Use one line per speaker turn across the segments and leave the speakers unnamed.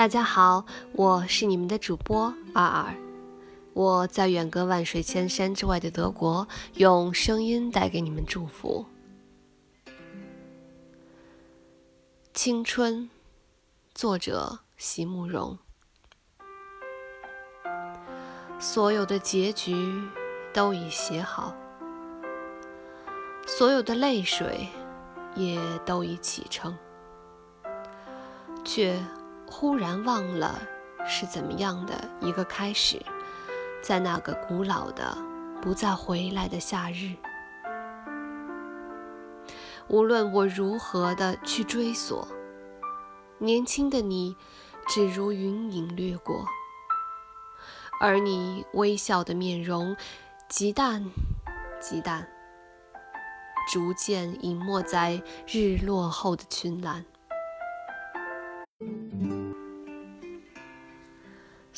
大家好，我是你们的主播二二，我在远隔万水千山之外的德国，用声音带给你们祝福。青春，作者席慕容。所有的结局都已写好，所有的泪水也都已启程，却。忽然忘了是怎么样的一个开始，在那个古老的、不再回来的夏日，无论我如何的去追索，年轻的你只如云影掠过，而你微笑的面容极淡极淡，逐渐隐没在日落后的群岚。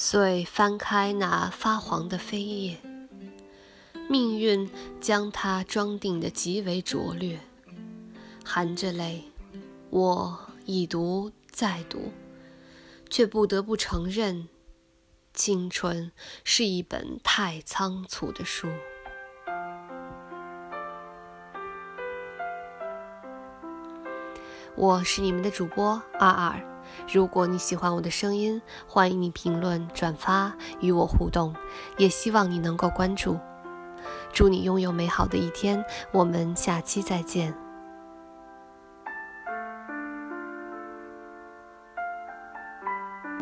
遂翻开那发黄的扉页，命运将它装订的极为拙劣，含着泪，我已读再读，却不得不承认，青春是一本太仓促的书。我是你们的主播二二。如果你喜欢我的声音，欢迎你评论、转发与我互动，也希望你能够关注。祝你拥有美好的一天，我们下期再见。